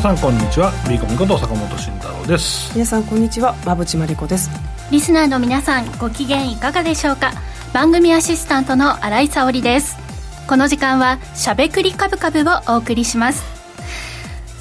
皆さんこんにちは。ビーコミこと坂本慎太郎です。皆さんこんにちは。馬淵真理子です。リスナーの皆さんご機嫌いかがでしょうか？番組アシスタントの新井沙織です。この時間はしゃべくりカブカブをお送りします。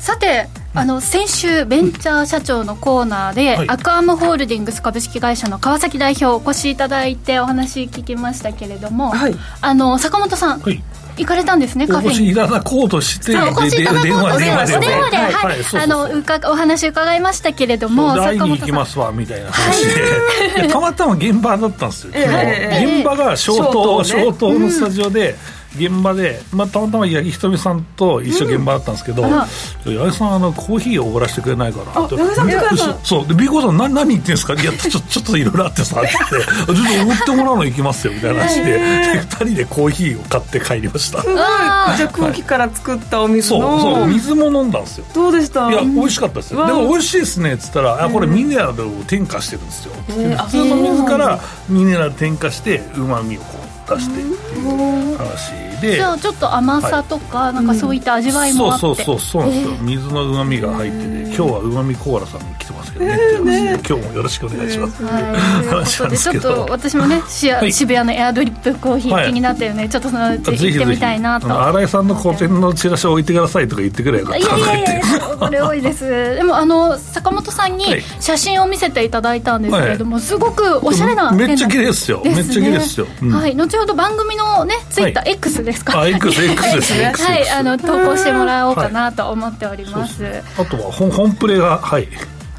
さてあの先週ベンチャー社長のコーナーで、はい、アクアムホールディングス株式会社の川崎代表お越しいただいてお話聞きましたけれども、はい、あの坂本さん、はい行かれたんですねカフェに。お越しいただこうとしてお越しいただこうとして電話でお電話ではい、あのうかお話伺いましたけれども会いに行きますわみたいな話で。たまたま現場だったんですよ、現場が消灯消灯のスタジオで、現場で、まあ、たまたま八木ひとみさんと一緒現場だったんですけど、うん、八木さんあのコーヒーをおごらせてくれないから八木さんそう。で美子さん何何言ってんですか？いやちょちょっといろいろあってさって言って。ちょっとおごってもらうの行きますよみたいな話で二人でコーヒーを買って帰りました。じゃあ空気から作ったお水の、はい、そうそう水も飲んだんですよ。どうでした？いや美味しかったですよ。でも美味しいですねっつったらあこれミネラルを添加してるんですよ。普通の水からミネラル添加してうまみをこう出してっていう話。でじゃあちょっと甘さとか、はい、なんかそういった味わいもあって、うん、そうそうそうそうなんですよ、えー、水のうまみが入ってて今日はうまみコーラさんに来てますけどね,、えー、ね今日もよろしくお願いします、はい、話なんですけど。ちょっと私もね、はい、渋谷のエアドリップコーヒー気になったよね、はい、ちょっとそのうち行ってみたいなと。新井さんの個展のチラシを置いてくださいとか言ってくれよかったいやいやいやこれ多いです。でもあの坂本さんに写真を見せていただいたんですけれども、すごくおしゃれなめっちゃ綺麗ですよ、めっちゃ綺麗ですよ、はい。後ほど番組のねツイッター X ですか、あ X X ですね。はいあの投稿してもらおうかなと思っております、あとは本本プレがはい。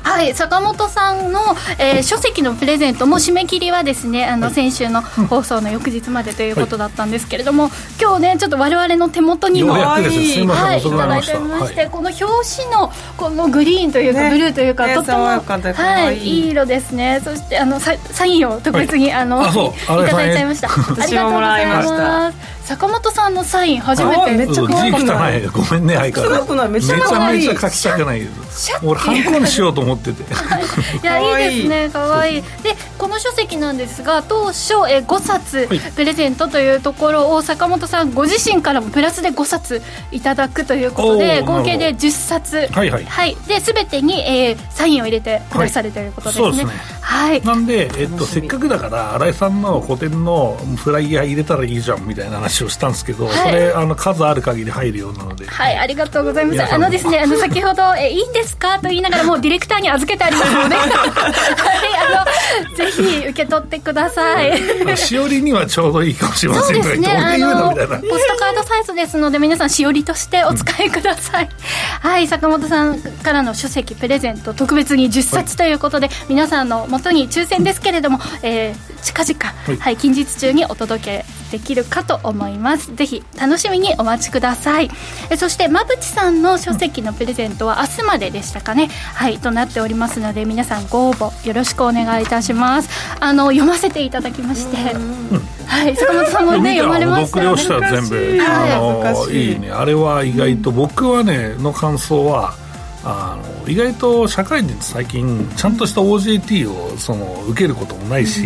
はい坂本さんの、えー、書籍のプレゼントも締め切りはですねあの、はい、先週の放送の翌日までということだったんですけれども、はい、今日ねちょっと我々の手元にもはい、いただいておりまして、はい、この表紙のこのグリーンというか、ね、ブルーというか、とてもはいいい色ですね。そしてあのササインを特別に、あのいただいちゃいました。ありがとうございます坂本さんのサイン初めてめっちゃ可愛くない？ごめんね相変わらず。めちゃめちゃ書きたくない俺ハンコにしようと思ってて。いやいいですね可愛い。でこの書籍なんですが当初え5冊プレゼントというところを坂本さんご自身からもプラスで5冊いただくということで合計で10冊。はいはい、はい、で全てに、えー、サインを入れてくださるということですね、はい、そうですね。はい。なんで、えっと、せっかくだから新井さんの個展のフライヤー入れたらいいじゃんみたいな話をしたんですけど、はい、それあの数ある限り入るようなので。はいありがとうございます。あのですねあの先ほどえいいんですかと言いながらもうディレクターに預けてありますのではいあのぜひ受け取ってください。しおりにはちょうどいいかもしれませんそうですねあのポストカードサイズですので皆さんしおりとしてお使いください、うん、はい坂本さんからの書籍プレゼント特別に10冊ということで、はい、皆さんのもとに抽選ですけれども、えー、近々、はい、はい、近日中にお届けできるかと思います。ぜひ楽しみにお待ちください。えそして馬淵さんの書籍のプレゼントは明日まででしたかね？はいとなっておりますので皆さんご応募よろしくお願いいたします。あの読ませていただきまして。はい坂本さんもね読まれましたよね。全部。あのいいね。あれは意外と僕はねの感想はあの意外と社会人って最近ちゃんとした OJT をその受けることもないし、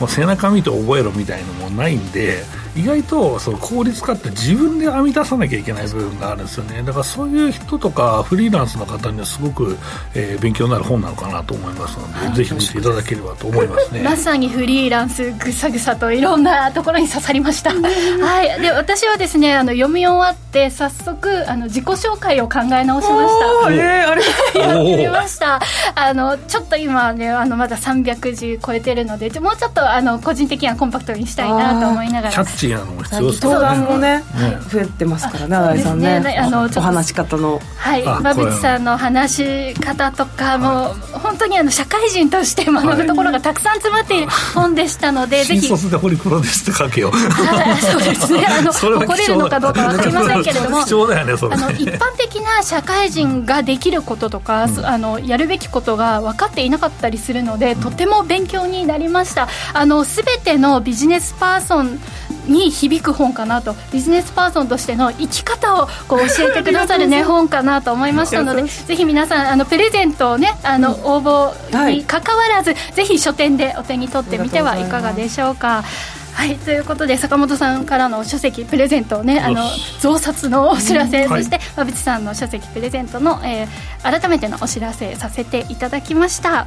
もう背中見て覚えろみたいのもないんで意外とその効率化って自分で編み出さなきゃいけない部分があるんですよね。だからそういう人とかフリーランスの方にはすごく、えー、勉強になる本なのかなと思いますので、はい、ぜひ見ていただければと思いますね。まさにフリーランスぐさぐさといろんなところに刺さりました。はい。で私はですねあの読み終わって早速あの自己紹介を考え直しました。えー、あれ？やってみました。あのちょっと今ねあのまだ300字超えてるのでもうちょっとあの個人的にはコンパクトにしたいなと思いながらチーなのも必要ですからね。登壇もね増えてますからね新井さんね。あのお話し方の。はい。馬淵さんの話し方とかも本当にあの社会人として学ぶところがたくさん詰まっている本でしたのでぜひ。新卒でホリプロですって書けよ。そうですね。あの誇れるのかどうか分かりませんけれども貴重だよねそれあの一般的な社会人ができることとかあのやるべきことが分かっていなかったりするのでとても勉強になりました。あの全てのビジネスパーソンに響く本かなとビジネスパーソンとしての生き方をこう教えてくださる、ね、本かなと思いましたのでぜひ皆さんあのプレゼントをねあの、応募にかかわらず、はい、ぜひ書店でお手に取ってみてはいかがでしょうか。はいということで坂本さんからの書籍プレゼントをねあの増刷のお知らせ、そして馬淵さんの書籍プレゼントの、えー、改めてのお知らせさせていただきました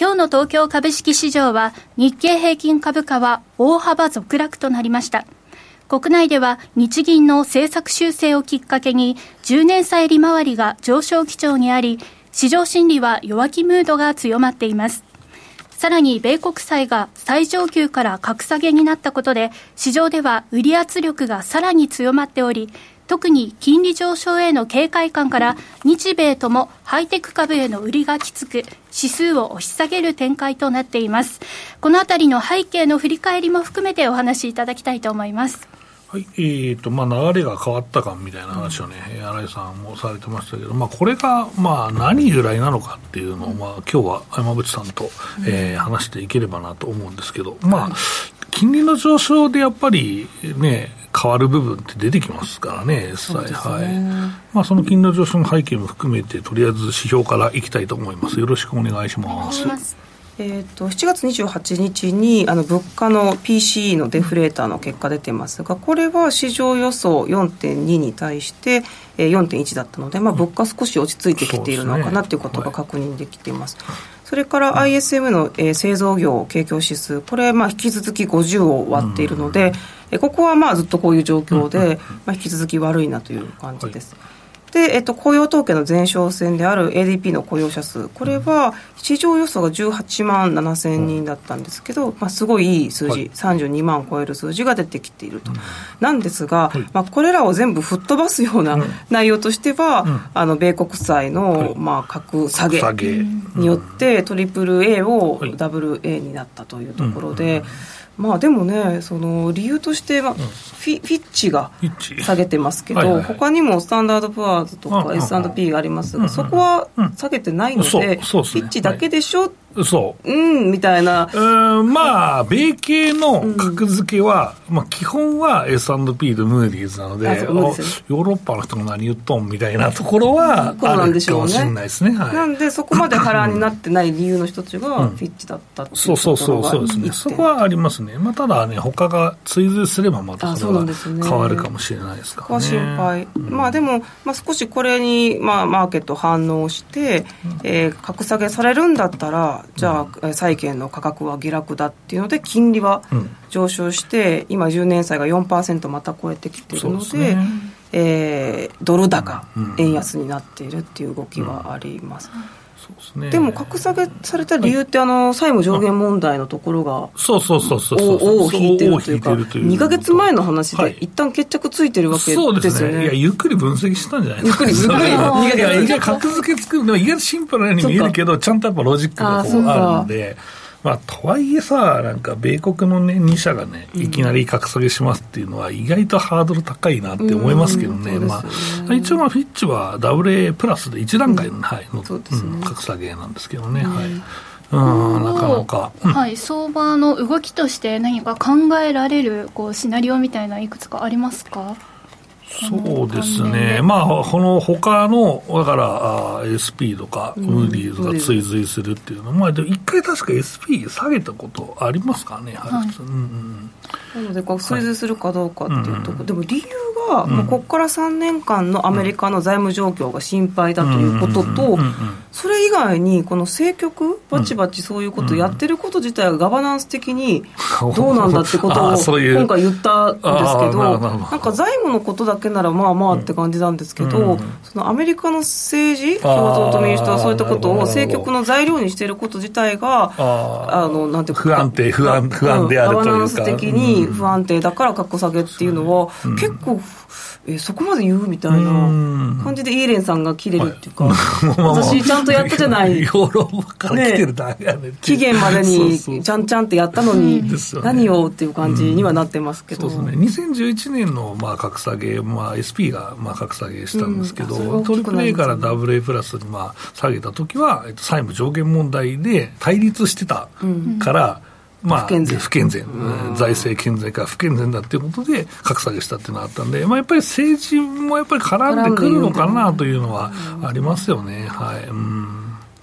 今日の東京株式市場は日経平均株価は大幅続落となりました。国内では日銀の政策修正をきっかけに10年債利回りが上昇基調にあり、市場心理は弱気ムードが強まっています。さらに米国債が最上級から格下げになったことで、市場では売り圧力がさらに強まっており、特に金利上昇への警戒感から日米ともハイテク株への売りがきつく指数を押し下げる展開となっています。このあたりの背景の振り返りも含めてお話しいただきたいと思います。はい、えーとまあ、流れが変わったかみたいな話をね、うん、新井さんもされてましたけど、まあ、これが、まあ、何由来なのかっていうのを、まあ、今日は山口さんと、えー、話していければなと思うんですけど、まあ、金利の上昇でやっぱりね、変わる部分って出てきますからね、ね、はいまあ、その金利の上昇の背景も含めて、とりあえず指標からいきたいと思います。よろしくお願いします。えーと、7月28日にあの物価の PCE のデフレーターの結果出てますがこれは市場予想4.2に対して、えー、4.1だったので、まあ、物価少し落ち着いてきているのかなということが確認できています。それから ISM の、えー、製造業景況指数、これ、まあ、引き続き50を割っているので、えここはまあずっとこういう状況で、まあ、引き続き悪いなという感じです。はいで、えっと、雇用統計の前哨戦である ADP の雇用者数、これは市場予想が18万7千人だったんですけど、まあ、すごいいい数字、はい、32万を超える数字が出てきていると。なんですが、はい、まあ、これらを全部吹っ飛ばすような内容としては、うん、あの米国債の、まあ、格下げによって、トリプル A をダブル A になったというところで、まあでもね、その理由として、まあ、フィフィッチが下げてますけど、はいはい、他にもスタンダード・プアーズとか S&P がありますが、そこは下げてないので、フィッチだけでしょ、そう。うん、みたいな。うん、まあ、米系の格付けは、うん、まあ、基本は S&P とムーディーズなので、でね、ヨーロッパの人が何言っとんみたいなところは、あるかもしれないですね。はい、なんで、そこまで波乱になってない理由の一つが、フィッチだったっていうそうそうそう、そうですね。そこはありますね。まあ、ただね、他が追随すればまたそれは変わるかもしれないですからね。そこは心配。うん、まあ、でも、まあ、少しこれに、まあ、マーケット反応して、えー、格下げされるんだったら、じゃあ、債券の価格は下落だっていうので金利は上昇して、今10年債が4%また超えてきているので、ね。えー、ドル高、円安になっているっていう動きはあります。ででも格下げされた理由って、あの債務上限問題のところが、そうそうそうそう尾を引いてるというか、2か月前の話で、一旦決着ついてるわけですよね。そうですね。いや、ゆっくり分析したんじゃないですか。ゆっくり、ゆっくり。格付け作るのは意外とシンプルなように見えるけど、ちゃんとやっぱロジックがこうあるので。まあ、とはいえさ、なんか米国のね、2社がね、いきなり格下げしますっていうのは、意外とハードル高いなって思いますけどね、まあ、一応、まあ、フィッチは WA プラスで1段階の、はい、の、格下げなんですけどね、はい。うん、なかなか、うん、はい、相場の動きとして何か考えられるこうシナリオみたいないくつかありますか？そうですね、まあ、この他の、だから、SP とか、ムーディーズが追随するっていうのは、まあ、一回確か SP 下げたことありますかね、はい、うんなので、追随するかどうかっていうところ、でも理由は、もうここから3年間のアメリカの財務状況が心配だということと、それ以外に、この政局、バチバチそういうことをやってること自体がガバナンス的にどうなんだってことを 今回言ったんですけど、なんか財務のことだけならまあまあって感じなんですけど、そのアメリカの政治、共和党と民主党はそういったことを政局の材料にしていること自体が、あのなんていうか、不安定、不安不安であるというか。ガバナンス的に不安定だから、格好下げっていうのは、結構、えそこまで言うみたいな感じでイーレンさんが切れるっていうか、私ちゃんとやったじゃない。ヨーロッパから来てるだけやね。期限までにちゃんちゃんってやったのに、何をっていう感じにはなってますけど。そうですね。2011年のまあ格下げ、まあ SP がまあ格下げしたんですけど、トリプル A から WA プラスにまあ下げた時は、債務上限問題で対立してたから、まあ、不健全。不健全、財政健全か不健全だっていうことで格下げしたっていうのがあったんで、まあ、やっぱり政治もやっぱり絡んでくるのかなというのはありますよね。はい、うん。な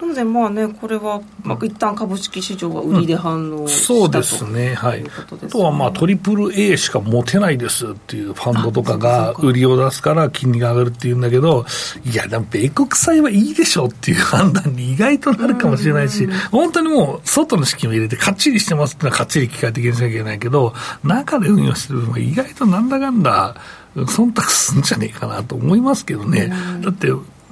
ので、まあね、これは、まあ、一旦株式市場は売りで反応した、うん、そうですね、はい。あとは、まあ、トリプル A しか持てないですっていうファンドとかが売りを出すから金利が上がるっていうんだけど、いや、でも米国債はいいでしょっていう判断に意外となるかもしれないし、本当にもう、外の資金を入れてかっちりしてますっていうのはかっちり機械的にしなきゃいけないけど、中で運用してる分は意外となんだかんだ、忖度すんじゃねえかなと思いますけどね。だって、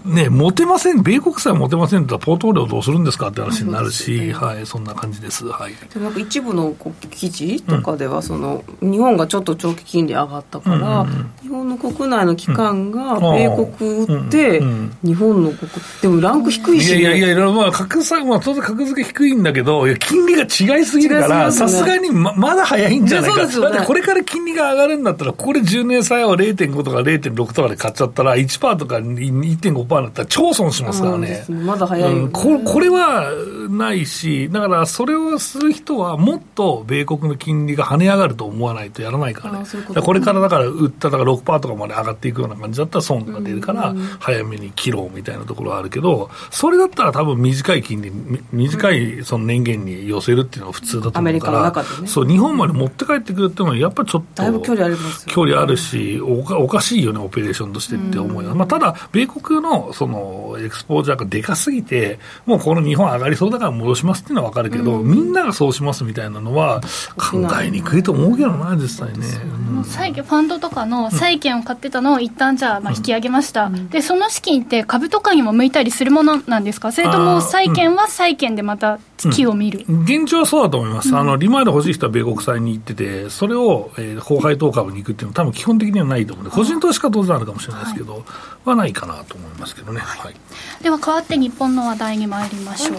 ね、持てません、米国債持てませんってポートフォリオどうするんですかって話になるし、はい、そんな感じです。はい、でなんか一部の記事とかでは、その、うん、日本がちょっと長期金利上がったから、うん。うんうん、日本の国内の機関が米国売って、うん。うん、日本の国、でもランク低いし、ね、いやいやいや、まあ、格差、まあ、当然格付け低いんだけど、いや金利が違いすぎるから、さすがにままだ早いんじゃないか、ね、だってこれから金利が上がるんだったら、ここで10年債を0.5とか0.6とかで買っちゃったら、1%とか1.5%だったら超損しますからね。まだ早い、うん、こ。これはないし、だからそれをする人は、もっと米国の金利が跳ね上がると思わないとやらないからね。ここれからだから売っただから6%とかまで上がっていくような感じだったら損が出るから、早めに切ろうみたいなところはあるけど、それだったら多分短い金利、短いその年限に寄せるっていうのは普通だと思うから、ね、そう、日本まで持って帰ってくるっていうのは、やっぱちょっと、だいぶ距離あります、ね、距離あるしおか、おかしいよね、オペレーションとしてって思います。まあ、ただ、米国のそのエクスポージャーがでかすぎて、もうこの日本上がりそうだから戻しますっていうのは分かるけど、うん、みんながそうしますみたいなのは、考えにくいと思うけどな、実際ね。うん、債券ファンドとかの債券を買ってたのを一旦じゃあまあ引き上げました、うん、でその資金って株とかにも向いたりするものなんですか、それとも債券は債券でまた月を見る、現状はそうだと思います、あの利回り欲しい人は米国債に行ってて、それを、えー、後輩投株に行くっていうのは、多分基本的にはないと思うんで、個人投資家当然あるかもしれないですけど、はい、はないかなと思いますけどね。はい、では変わって日本の話題に参りましょう。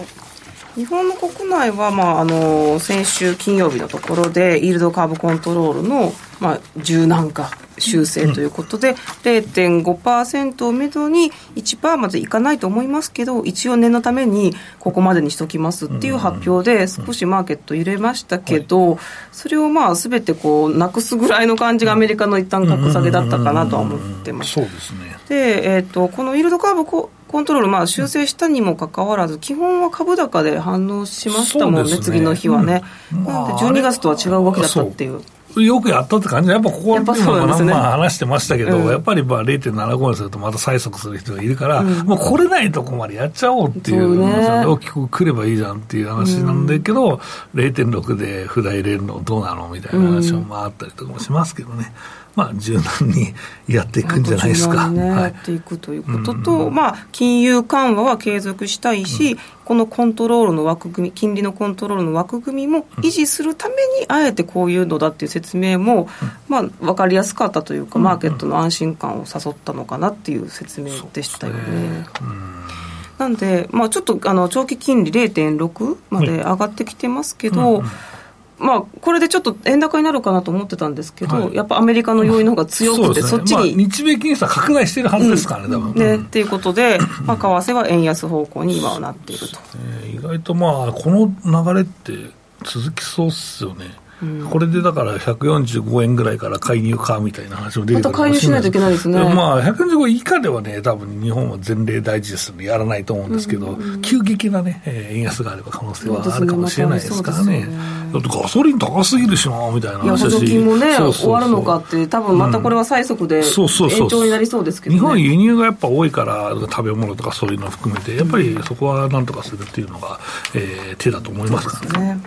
日本の国内は、まあ、あの先週金曜日のところで、イールドカーブコントロールの、まあ、柔軟化修正ということで、うん、0.5%をめどに1%までいかないと思いますけど、一応念のためにここまでにしときますっていう発表で、少しマーケット揺れましたけど、それをまあ全てこうなくすぐらいの感じがアメリカの一旦格下げだったかなとは思ってます。そうですねで、えーと、このイールドカーブココントロール、まあ、修正したにもかかわらず、基本は株高で反応しましたもんね、ね次の日はね。うん、なので、12月とは違う動きだったっていう。よくやったって感じ。やっぱここは今、ね、まあ話してましたけど、うん、やっぱりまあ0.75にするとまた催促する人がいるから、うん、もう来れないとこまでやっちゃおうっていう、ね、大きく来ればいいじゃんっていう話なんだけど、うん、0.6で札入れるのどうなのみたいな話もあったりとかもしますけどね。まあ、柔軟にやっていくんじゃないですか。ね、やっていくということと、うんうん、まあ、金融緩和は継続したいし、うん、このコントロールの枠組み、金利のコントロールの枠組みも維持するために、あえてこういうのだっていう説明も、まあ、分かりやすかったというか、マーケットの安心感を誘ったのかなっていう説明でしたよね。なんで、まあ、ちょっとあの長期金利0.6まで上がってきてますけど、まあ、これでちょっと円高になるかなと思ってたんですけど、はい、やっぱアメリカの要因の方が強くて、そ、ね,、っちに、まあ、日米金利差拡大してるはずですからね、うん、多分。ね、っていうことで、まあ、為替は円安方向に今はなっていると、えー、意外とまあ、この流れって続きそうっすよね。これでだから145円ぐらいから介入かみたいな話も出てくるまた介入しないといけないですね。まあ、145円以下ではね、多分日本は前例大事ですので、やらないと思うんですけど、急激なね、えー、円安があれば可能性はあるかもしれないですからね。だってガソリン高すぎるしな、みたいな話だし。補助金もね終わるのかって、多分またこれは最速で延長になりそうですけど、ね、日本は輸入がやっぱ多いから、食べ物とかそういうのを含めて、やっぱりそこはなんとかするっていうのが、えー、手だと思いますからね。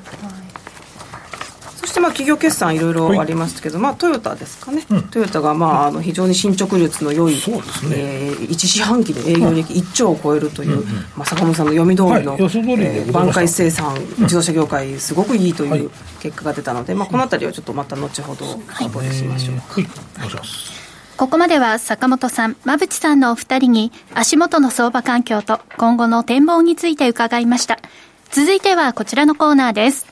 そしてまあ企業決算いろいろありますけど、はい、まあトヨタですかね、うん、トヨタがまああの非常に進捗率の良い、そうですね。えー、1四半期で営業利益1兆を超えるという、うんうん、まあ、坂本さんの読み通りの、はい。えー、挽回生産、自動車業界、すごくいいという結果が出たので、まあ、このあたりはちょっとまた後ほど深掘りしましょう。はい、お願いします。ここまでは坂本さん、馬淵さんのお二人に足元の相場環境と今後の展望について伺いました。続いてはこちらのコーナーです。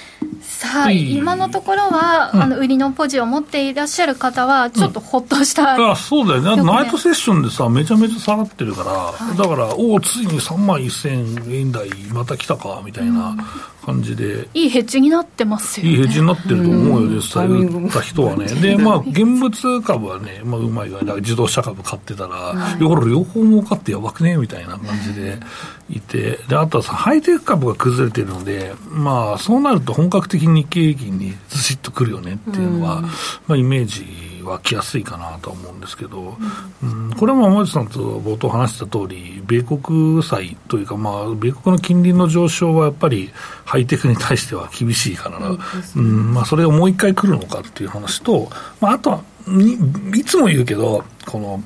さあ、今のところは、うん、あの売りのポジを持っていらっしゃる方は、ちょっとほっとした、うん、あそうだよね、ナイトセッションでさ、めちゃめちゃ下がってるから、はい、だから、おお、ついに3万1000円台、また来たかみたいな感じで、いいヘッジになってますよ、ね、いいヘッジになってると思うよ、実際。売った人はね。で、まあ、現物株はね、まあ、うまい具合だ自動車株買ってたら、はい、これ両方儲かってやばくねみたいな感じでいて、で、あとはさ、ハイテク株が崩れてるので、まあ、そうなると本格的に日経平均にずしっとくるよねっていうのは、まあ、イメージは来やすいかなと思うんですけど、うん、これも山内さんと冒頭話した通り、米国債というか、まあ、米国の金利の上昇はやっぱりハイテクに対しては厳しいからな、うんまあ、それをもう一回来るのかっていう話と、まあ、あとは、いつも言うけど、この、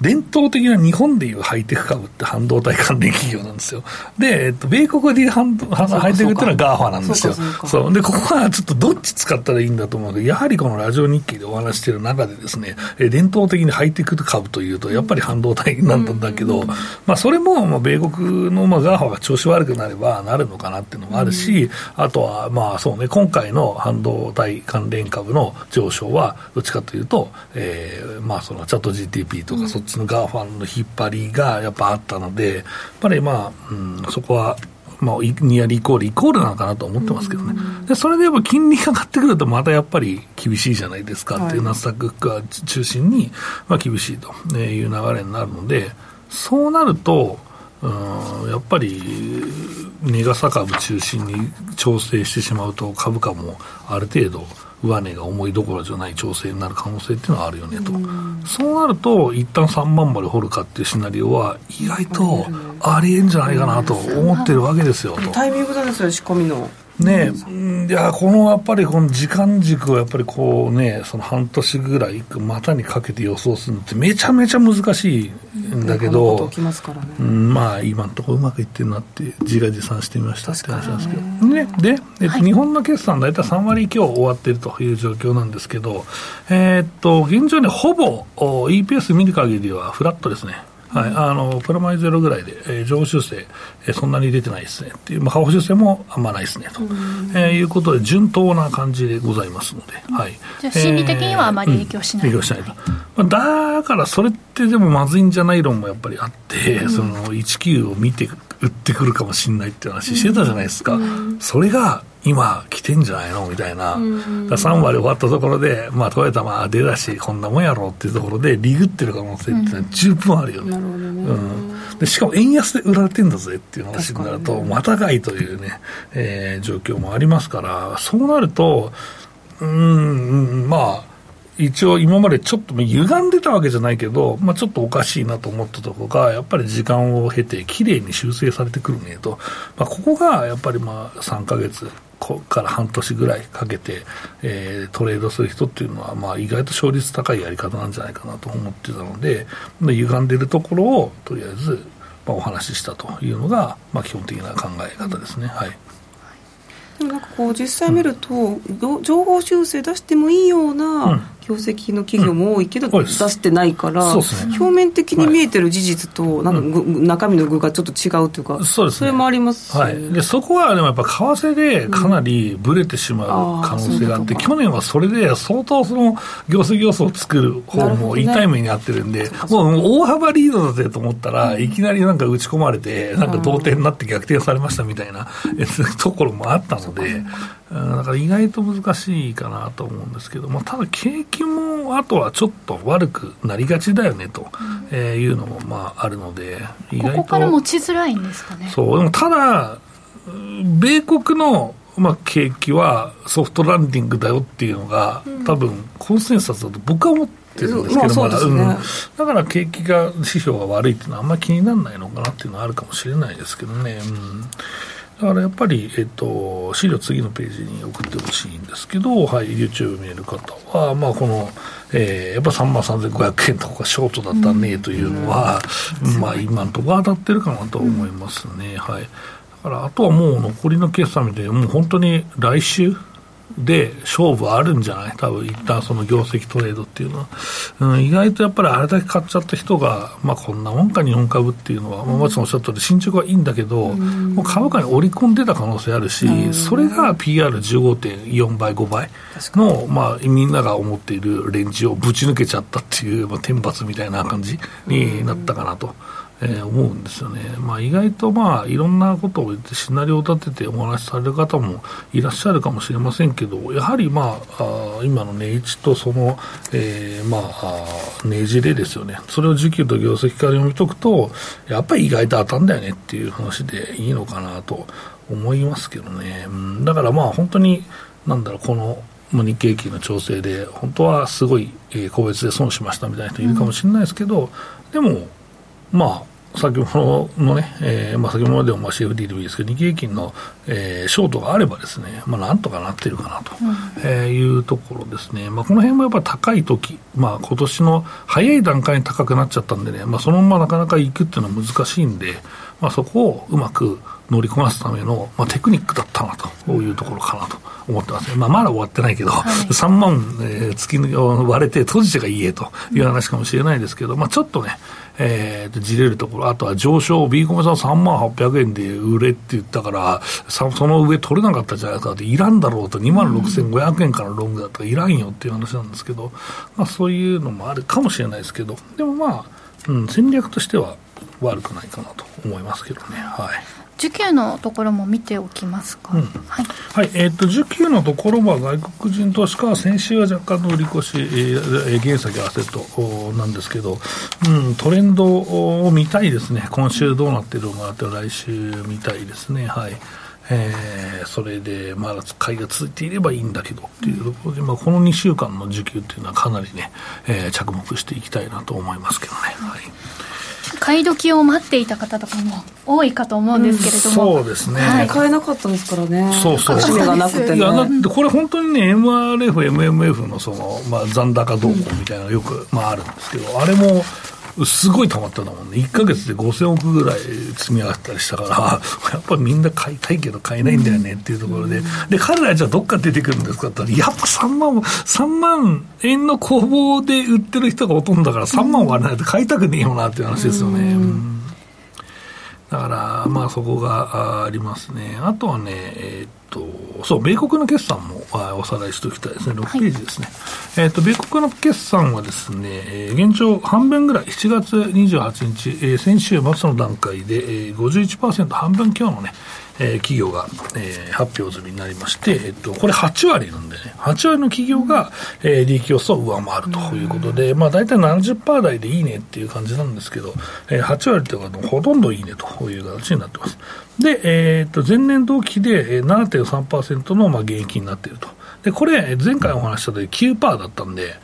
伝統的な日本でいうハイテク株って半導体関連企業なんですよ。で、えっと、米国でハイテクっていうのは GAFA なんですよ。そうで、ここはちょっとどっち使ったらいいんだと思うので、やはりこのラジオ日経でお話している中でですね、伝統的にハイテク株というと、やっぱり半導体なんだけど、まあ、それも、まあ、米国の、まあ、ガーファが調子悪くなればなるのかなっていうのもあるし、あとは、まあ、そうね、今回の半導体関連株の上昇は、どっちかというと、えー、まあ、そのチャット GTP とか、そっちその GAFAの引っ張りがやっぱあったので、やっぱりまあ、うん、そこは、まあ、ニアリイコール、イコールなのかなと思ってますけどね、でそれでやっぱ金利が上がってくると、またやっぱり厳しいじゃないですかっていう、ナスダックが中心に、まあ、厳しいという流れになるので、そうなると、うんやっぱり値傘株中心に調整してしまうと、株価もある程度、上値が重いどころじゃない調整になる可能性っていうのはあるよねと、そうなると、一旦3万まで掘るかっていうシナリオは、意外とありえんじゃないかなと思ってるわけですよと。タイミングなんですよ、仕込みの。ね。いやこのやっぱりこの時間軸をやっぱりこうねその半年ぐらいまたにかけて予想するのってめちゃめちゃ難しいんだけど、うん、まあ今のところうまくいってるなって自画自賛してみましたって話なんですけど。ね。で、えっと、日本の決算大体3割強終わってるという状況なんですけどえー、っと現状ねほぼ EPS 見る限りはフラットですねはい、あのプラマイゼロぐらいで、えー、上修正、えー、そんなに出てないですね。っていう、まあ、下方修正もあんまないですねと、えー、いうことで、順当な感じでございますので、はい、じゃ心理的にはあまり影響しない、えーうん、影響しないと、まあ、だからそれってでもまずいんじゃない論もやっぱりあって、うん、その19を見て売ってくるかもしれないって話してたじゃないですか、うん、それが今来てんじゃないのみたいな、うん、3割終わったところで、まあ、トヨタまあ出だし、こんなもんやろっていうところで、リグってる可能性って十分あるよね。うん、でしかも円安で売られてんだぜっていう話になると、またがいというね、えー、状況もありますから、そうなると、うん、まあ、一応今までちょっと歪んでたわけじゃないけど、まあ、ちょっとおかしいなと思ったところが、やっぱり時間を経て、きれいに修正されてくるねと、まあ、ここがやっぱりまあ3か月から半年ぐらいかけて、えー、トレードする人っていうのは、まあ、意外と勝率高いやり方なんじゃないかなと思ってたので、まあ、歪んでるところをとりあえず、まあ、お話ししたというのが、まあ、基本的な考え方ですね。はい。でもなんかこう実際見ると、うん、情報修正出してもいいような業績の企業も多いけど、出してないから、ね、表面的に見えてる事実と、なんか、中身の具がちょっと違うというか、そうです、ね、それもあります、はい、でそこはでもやっぱ為替でかなりぶれてしまう可能性があって、うん、去年はそれで相当その業績予想を作る方も痛い目に遭ってるんで、ね、もう大幅リードだぜと思ったら、いきなりなんか打ち込まれて、なんか同点になって逆転されましたみたいな、ところもあったので。だから意外と難しいかなと思うんですけど、まあ、ただ景気もあとはちょっと悪くなりがちだよねと、えいうのもまああるので、意外と。ここから持ちづらいんですかね。そう、でもただ、米国のまあ、景気はソフトランディングだよっていうのが、多分コンセンサスだと僕は思ってるんですけど、まだ、うん、だから景気が指標が悪いっていうのはあんまり気にならないのかなっていうのはあるかもしれないですけどね。うんだからやっぱり、えっと、資料次のページに送ってほしいんですけど、はい、YouTube 見える方は、まあ、この、えー、やっぱ3万3500円とかショートだったねというのは、うん、まあ、今のところ当たってるかなと思いますね。うん、はい。だから、あとはもう残りの決算見て、もう本当に来週、で勝負あるんじゃない？多分一旦その業績トレードっていうのは、うん、意外とやっぱりあれだけ買っちゃった人が、まあ、こんなもんか日本株っていうのは、まあ、松おっしゃった通り進捗はいいんだけど、うん、もう株価に織り込んでた可能性あるし、うん、それが PR15.4 倍5倍の、まあ、みんなが思っているレンジをぶち抜けちゃったっていう、まあ、天罰みたいな感じになったかなと。えー、思うんですよね、まあ、意外とまあいろんなことを言ってシナリオを立ててお話しされる方もいらっしゃるかもしれませんけどやはりまああ今の値打ちとその、えー、まあねじれですよね。それを需給と業績から読み解くとやっぱり意外と当たんだよねっていう話でいいのかなと思いますけどね、うん、だからまあ本当になんだろうこの日経平均の調整で本当はすごい、個別で損しましたみたいな人いるかもしれないですけど、うん、でもまあ先ほどのね、えーまあ、先ほどでもまあ CFD でもいいですけど、日経平均の、えー、ショートがあればですね、まあ、なんとかなってるかなと、うん、えー、いうところですね、まあ、この辺もやっぱり高い時まあ今年の早い段階に高くなっちゃったんでね、まあ、そのままなかなか行くっていうのは難しいんで、まあ、そこをうまく乗りこなすための、まあ、テクニックだったなというところかなと思ってますね、まあ、まだ終わってないけど、はい、3万、えー、月割れて閉じてがいいえという話かもしれないですけど、まあ、ちょっとね、えー、じれるところ、あとは上昇、ビーコメさん3万800円で売れって言ったから、その上取れなかったじゃないかって、いらんだろうと、2万6500円からロングだったらいらんよっていう話なんですけど、まあ、そういうのもあるかもしれないですけど、でもまあ、うん、戦略としては悪くないかなと思いますけどね。はい需給のところも見ておきますか、うん、はい、はい、えーと、需給のところは外国人投資家は先週は若干の売り越し、えー、原先アセットなんですけど、うん、トレンドを見たいですね、今週どうなってるのかって来週見たいですね。はい。えー、それでまだ買いが続いていればいいんだけどっていうところで、まあ、この2週間の需給っていうのはかなりね、えー、着目していきたいなと思いますけどね。はい買い時を待っていた方とかも多いかと思うんですけれども、うん、そうですね、はい、買えなかったですからね。そうそう。がなくて、ね、いやだってこれ本当にね MRF、MMF のその、まあ、残高動向みたいなのがよく、まあ、あるんですけどあれもすごい溜まったもんね、1か月で5000億ぐらい積み上がったりしたから、やっぱみんな買いたいけど買えないんだよねっていうところで、で彼らじゃあどっか出てくるんですかって言ったら、やっぱ3万、3万円の工房で売ってる人がほとんどだから、3万割らないと買いたくねえよなっていう話ですよね。うん。だから、まあそこがありますね。あとはね、えー、っと、そう、米国の決算もおさらいしておきたいですね。6ページですね。はい、えー、っと、米国の決算はですね、えー、現状半分ぐらい、7月28日、えー、先週末の段階で、えー、51%半分強のね、えー、企業が、えー、発表済みになりまして、えっと、これ8割なんでね、8割の企業が、えー、利益予想を上回るということで、うん、まあ大体70%台でいいねっていう感じなんですけど、えー、8割というかほとんどいいねという形になってます。で、えー、っと、前年同期で7.3%のまあ減益になっていると。で、これ、前回お話した時9%だったんで、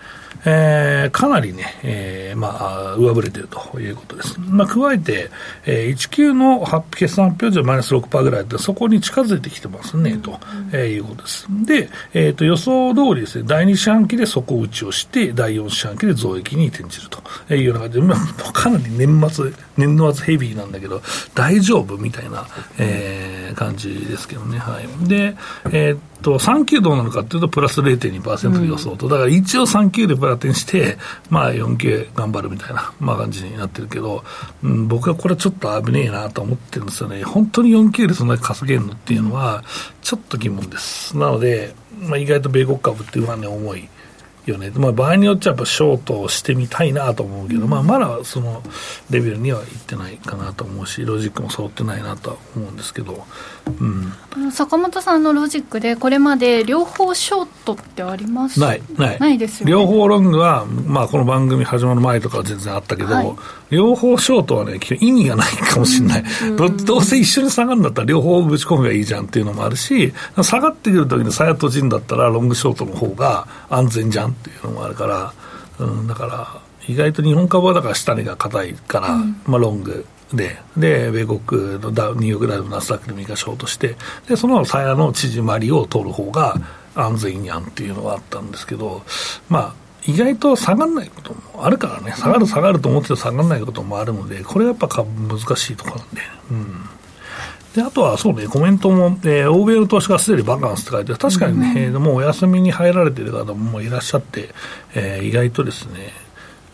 えー、かなりね、えー、まあ、上振れてるということです。まあ、加えて、えー、1級の決算発表時はマイナス6%ぐらいで、そこに近づいてきてますね、と、えー、いうことです。で、えっ、ー、と、予想通りですね、第2四半期で底打ちをして、第4四半期で増益に転じるというような感じで、まあ、かなり年末、年度末ヘビーなんだけど、大丈夫みたいな、えー、感じですけどね、はい。で、えーと、3級どうなのかっていうと、プラス0.2%予想と、だから一応3級でプラテンして、まあ4級頑張るみたいな、まあ感じになってるけど、うん、僕はこれちょっと危ねえなと思ってるんですよね。本当に4級でそんなに稼げるのっていうのは、ちょっと疑問です。なので、まあ意外と米国株っていうのはね、重い。よね、まあ、場合によっちゃやっぱショートをしてみたいなと思うけど、まあ、まだそのレベルにはいってないかなと思うしロジックも揃ってないなとは思うんですけど、うん、坂本さんのロジックでこれまで両方ショートってあります？ないない。ないですよ、ね、両方ロングは、まあ、この番組始まる前とかは全然あったけど、はい、両方ショートはね意味がないかもしれない、うん、どどうせ一緒に下がるんだったら両方ぶち込めばいいじゃんっていうのもあるし下がってくる時にさや閉じるんだったらロングショートの方が安全じゃんっていうのもあるから、うん、だから意外と日本株はだから下値が硬いから、うん、まあ、ロングで、で、米国のダニューヨークダウナスダックで右がショートして、で、その鞘の縮まりを取る方が安全やんっていうのがあったんですけど、まあ、意外と下がらないこともあるからね、下がる下がると思ってて下がらないこともあるので、これやっぱ難しいところなんで、うん。で、あとはそうね、コメントも、えー、欧米の投資家すでにバカンスって書いて確かにね、うん、もうお休みに入られている方もいらっしゃって、えー、意外とですね、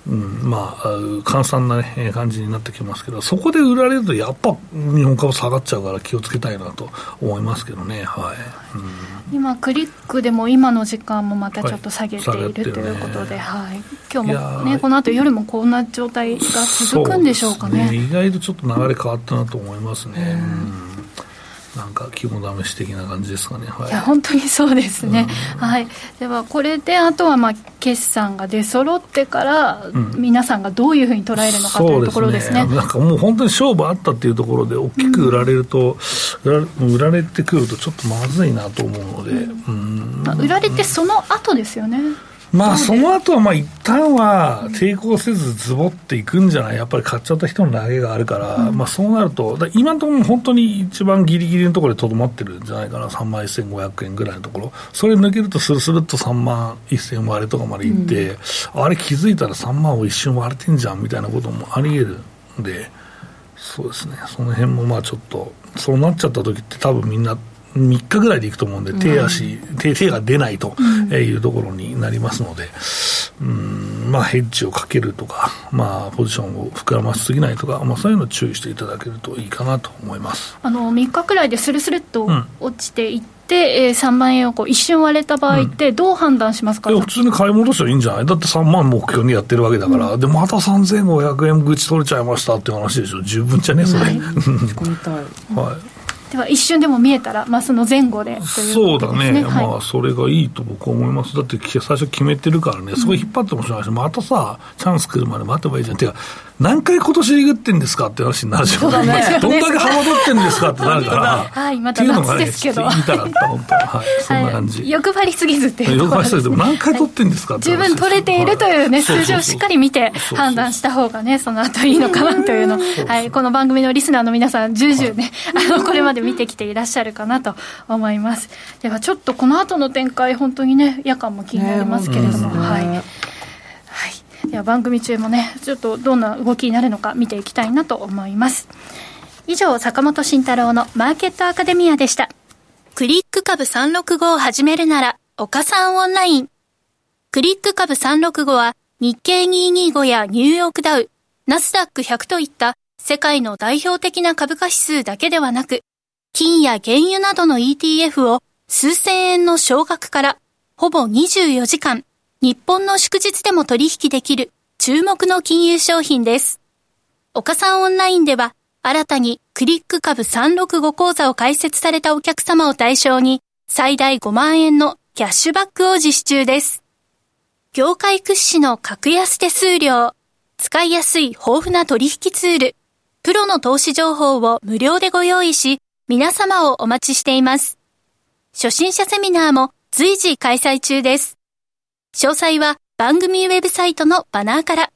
うん、まあ、換算な、ね、感じになってきますけど、そこで売られると、やっぱ日本株下がっちゃうから気をつけたいなと思いますけどね、はい、うん、今、クリックでも今の時間もまたちょっと下げている、はい、ということで、はい、今日もね、この後夜もこんな状態が続くんでしょうかね、ね、意外とちょっと流れ変わったなと思いますね。うんなんか肝試し的な感じですかね、はい、いや本当にそうですね、うん、はい、ではこれであとはまあ決算が出揃ってから、皆さんがどういうふうに捉えるのかというところですね。すね。なんかもう本当に勝負あったっていうところで大きく売られると、うん、売られてくるとちょっとまずいなと思うので、うん。まあ、売られてその後ですよねまあ、その後はまあ一旦は抵抗せずズボっていくんじゃない？やっぱり買っちゃった人の投げがあるから、うん、まあそうなると、今のところ本当に一番ギリギリのところでとどまってるんじゃないかな、3万1500円ぐらいのところ、それ抜けるとするするっと3万1000割れとかまでいって、うん、あれ気づいたら3万を一瞬割れてんじゃんみたいなこともあり得るんで、そうですね、その辺もまあちょっと、そうなっちゃった時って多分みんな、3日ぐらいでいくと思うんで、手足、手手が出ないというところになりますので、うん、まあ、ヘッジをかけるとか、まあ、ポジションを膨らましすぎないとか、まあ、そういうのを注意していただけるといいかなと思います。あの3日くらいでするするっと落ちていって、うんえー、3万円をこう一瞬割れた場合って、どう判断しますか、うん、普通に買い戻したらいいんじゃない？だって3万目標にやってるわけだから、うん、でまた3500円口取れちゃいましたっていう話でしょ、十分じゃね、それ。はい、はいでは一瞬でも見えたら、まあ、その前後で、ね、そうだね、はい、まあ、それがいいと僕は思います、だって最初決めてるからね、そこ引っ張ってもしれないし、またさ、チャンス来るまで待てばいいじゃん、てか、何回今年リグってんですかって話になるじゃん、ね、どんだけ幅取ってんですかってなるから、はい、また夏ですけど、言いたかった、本当は。い、そんな感じ。欲張りすぎずっていう欲張りすぎず、何回取ってんですかって、十分取れているというね、数字をしっかり見て判断した方がね、その後いいのかなというの、はい、この番組のリスナーの皆さん、重々ね、あの、これまで見てきていらっしゃるかなと思います。では、ちょっとこの後の展開、本当にね、夜間も気になりますけれども、はい。では番組中もねちょっとどんな動きになるのか見ていきたいなと思います。以上坂本慎太郎のマーケットアカデミアでした。クリック株365を始めるなら岡さんオンライン。クリック株365は日経225やニューヨークダウナスダック100といった世界の代表的な株価指数だけではなく金や原油などの ETF を数千円の少額からほぼ24時間日本の祝日でも取引できる注目の金融商品です。岡さんオンラインでは、新たにクリック株365講座を開設されたお客様を対象に、最大5万円のキャッシュバックを実施中です。業界屈指の格安手数料、使いやすい豊富な取引ツール、プロの投資情報を無料でご用意し、皆様をお待ちしています。初心者セミナーも随時開催中です。詳細は番組ウェブサイトのバナーから。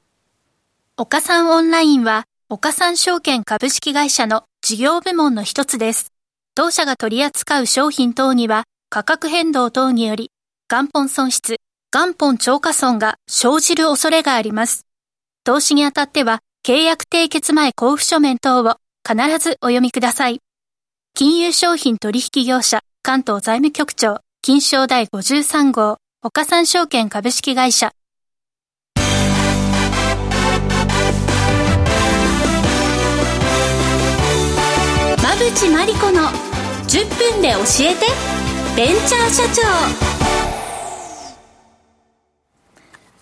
岡三オンラインは、岡三証券株式会社の事業部門の一つです。当社が取り扱う商品等には、価格変動等により、元本損失、元本超過損が生じる恐れがあります。投資にあたっては、契約締結前交付書面等を必ずお読みください。金融商品取引業者関東財務局長金賞第53号、岡三証券株式会社。馬淵真理子の10分で教えてベンチャー社長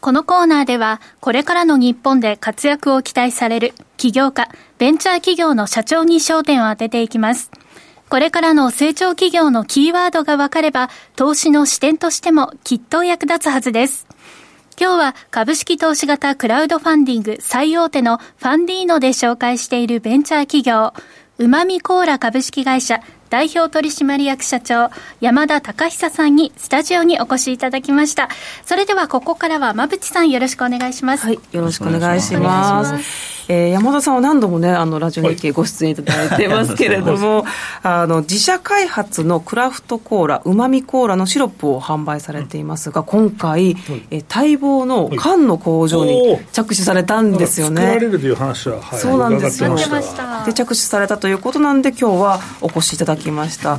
このコーナーではこれからの日本で活躍を期待される起業家、ベンチャー企業の社長に焦点を当てていきます。これからの成長企業のキーワードが分かれば、投資の視点としてもきっと役立つはずです。今日は株式投資型クラウドファンディング最大手のファンディーノで紹介しているベンチャー企業、うまみコーラ株式会社代表取締役社長、山田隆久さんにスタジオにお越しいただきました。それではここからは馬淵さんよろしくお願いします。はい、よろしくお願いします。えー、山田さんは何度もね、あの、ラジオ日経ご出演いただいてますけれども、あの、自社開発のクラフトコーラ、うまみコーラのシロップを販売されていますが、今回、えー、待望の缶の工場に着手されたんですよね。作られるという話は、はい、そうなんですよ。で、着手されたということなんで、今日はお越しいただきました。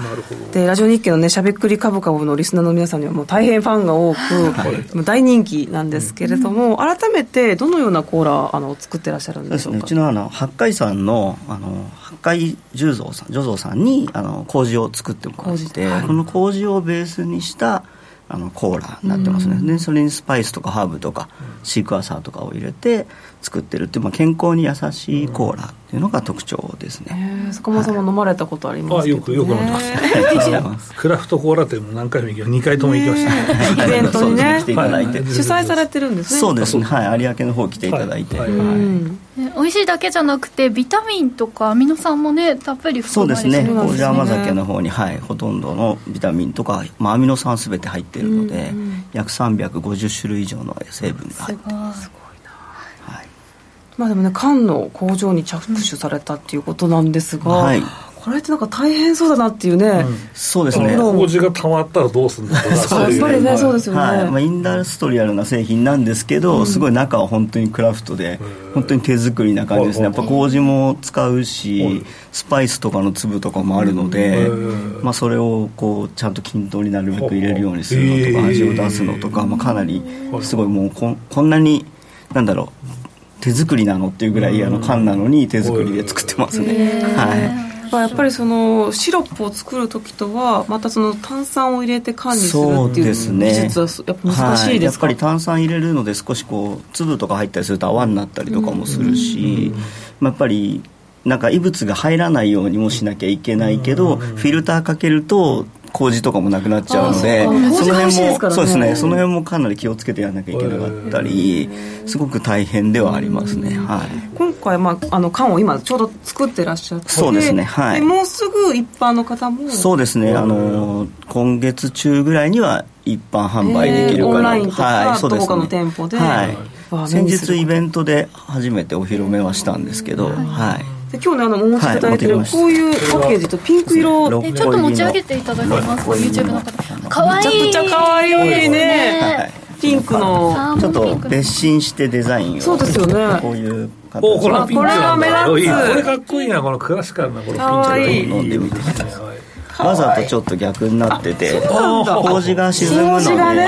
で、ラジオ日経のね、しゃべくり株価のリスナーの皆さんにはもう大変ファンが多く、はい、大人気なんですけれども、改めてどのようなコーラあの作ってらっしゃるんですか？ですね。うちのあの八海山のあの八海十蔵さん十蔵さんにあの麹を作ってもらって、はい、この麹をベースにしたあのコーラになってますね、でそれにスパイスとかハーブとかシークワーサーとかを入れて作ってるっていう、まあ、健康に優しいコーラっていうのが特徴ですね、坂本さんも飲まれたことありますか、ね、よくよく飲んでます。クラフトコーラ店も何回も行きま2回とも行きました、イベントにね。来てい。ただい。て、主催されてるんですね。そうですね。はい。有明の方来ていただいて、はい。美味しいだけじゃなくてビタミンとかアミノ酸もねたっぷり含まれてるそうですね。麹甘酒の方に、はい、ほとんどのビタミンとか、まあ、アミノ酸すべて入ってるので、約350種類以上の成分が入って。ますまあでもね缶の工場に着手されたっていうことなんですが、はい、これってなんか大変そうだなっていうね、うん、そうですね。麹がたまったらどうするんだとかやっぱりねそうですよね、はい。まあ、インダストリアルな製品なんですけど、うん、すごい中は本当にクラフトで本当に手作りな感じですね。やっぱ麹も使うしスパイスとかの粒とかもあるので、まあ、それをこうちゃんと均等になるべく入れるようにするのとか味を出すのとか、まあ、かなりすごいもうここんなになんだろう手作りなのっていうぐらいあの缶なのに手作りで作ってますね、はい。やっぱりそのシロップを作る時とはまたその炭酸を入れて缶にするっていう技術はやっぱ難しいですか、ねはい、やっぱり炭酸入れるので少しこう粒とか入ったりすると泡になったりとかもするし、まあ、やっぱりなんか異物が入らないようにもしなきゃいけないけど、フィルターかけると麹とかもなくなっちゃうのでその辺もそうですね。その辺もかなり気をつけてやらなきゃいけなかったりすごく大変ではありますね、はい、今回、まあ、あの缶を今ちょうど作ってらっしゃってそうですね。はい。もうすぐ一般の方も。そうですね。あの今月中ぐらいには一般販売できるかなオンラインとか、はい、どこかの店舗で、はい。先日イベントで初めてお披露目はしたんですけど、はいで今日ねあのお持ちいただいてる、はい、こういうパッケージとピンク色えちょっと持ち上げていただけますか？YouTube の方かわいいめちゃくちゃかわい。いね、はいピンクの。ちょっと別心してデザインを。そうですよね。こういう形これは目立つ。これかっこいいなこのクラシカルなこのピンク飲んでみてください わざとちょっと逆になってて麹が沈むので、ね、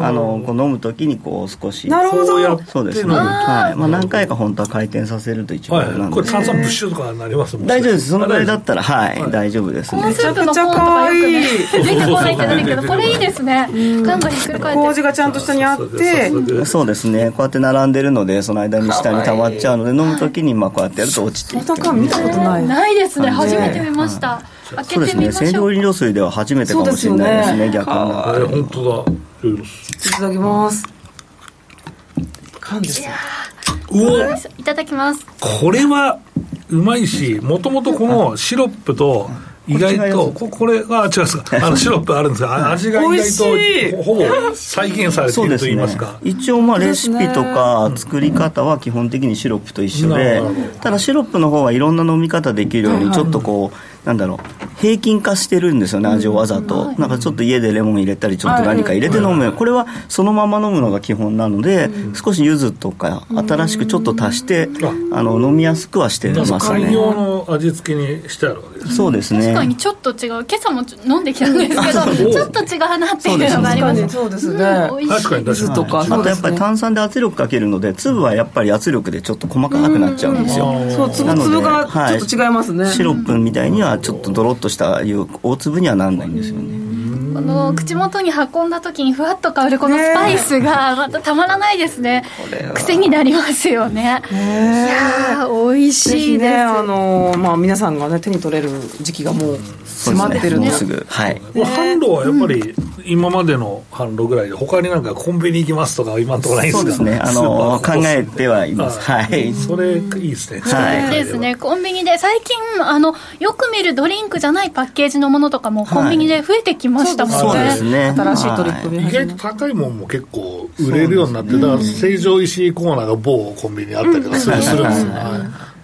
あのこう飲む時にこう少しなるほど。そうですね。はい。まあ、何回か本当は回転させると一番なんで、これ炭酸プッシュとかなりますもん大丈夫です。そのぐらいだったらはい。大丈夫ですね。めちゃくちゃ可愛い出てこないってないけどこれいいですね。ガンガンひっくり返って。麹がちゃんと下にあってそうですね。こうやって並んでるのでその間に下に溜まっちゃうので飲む時にまあこうやってやると落ちていって見たことない。ないですね。初めて見ましたそうですね。清涼飲料水では初めてかもしれないですね、ね、逆に。あれ本当だ。いただきます。缶ですよいただきます。これはうまいしもともとこのシロップと意外とここれが違うすかあのシロップあるんですが味が意外とほぼ再現されていると言いますか、ね、一応まあレシピとか作り方は基本的にシロップと一緒で、ただシロップの方はいろんな飲み方できるようにちょっとこうなんだろう。平均化してるんですよね味をわざと、なんかちょっと家でレモン入れたりちょっと何か入れて飲む、これはそのまま飲むのが基本なので、少し柚子とか新しくちょっと足して、あの飲みやすくはしてますね。寛容の味付けにしてあるわけですそうですね。確かにちょっと違う。今朝も飲んできたんですけど ちょっと違うなっていうのがありますそうですね、確かに確かに。とか、あとやっぱり炭酸で圧力かけるので粒はやっぱり圧力でちょっと細かくなっちゃうんですよ。そう粒々がちょっと違いますね、シロップみたいにはちょっとドロッとしたいう大粒にはならないんですよね。この口元に運んだ時にふわっと香るこのスパイスがまたたまらないですね。癖になりますよね。いや美味しいです、ね、あのまあ、皆さんがね手に取れる時期がもう迫ってるんで。すぐ、はい、販路はやっぱり今までの販路ぐらいで他になんかコンビニ行きますとか今のところないんですか？そうですね。あの考えてはいます。はい。それいいですね。はい。ですね。コンビニで最近あのよく見るドリンクじゃないパッケージのものとかもコンビニで増えてきましたもんね、そうですね。新しい取り組み、意外と高いもんも結構売れるようになって、だから成城石井コーナーが某コンビニあったりとかするんですよ、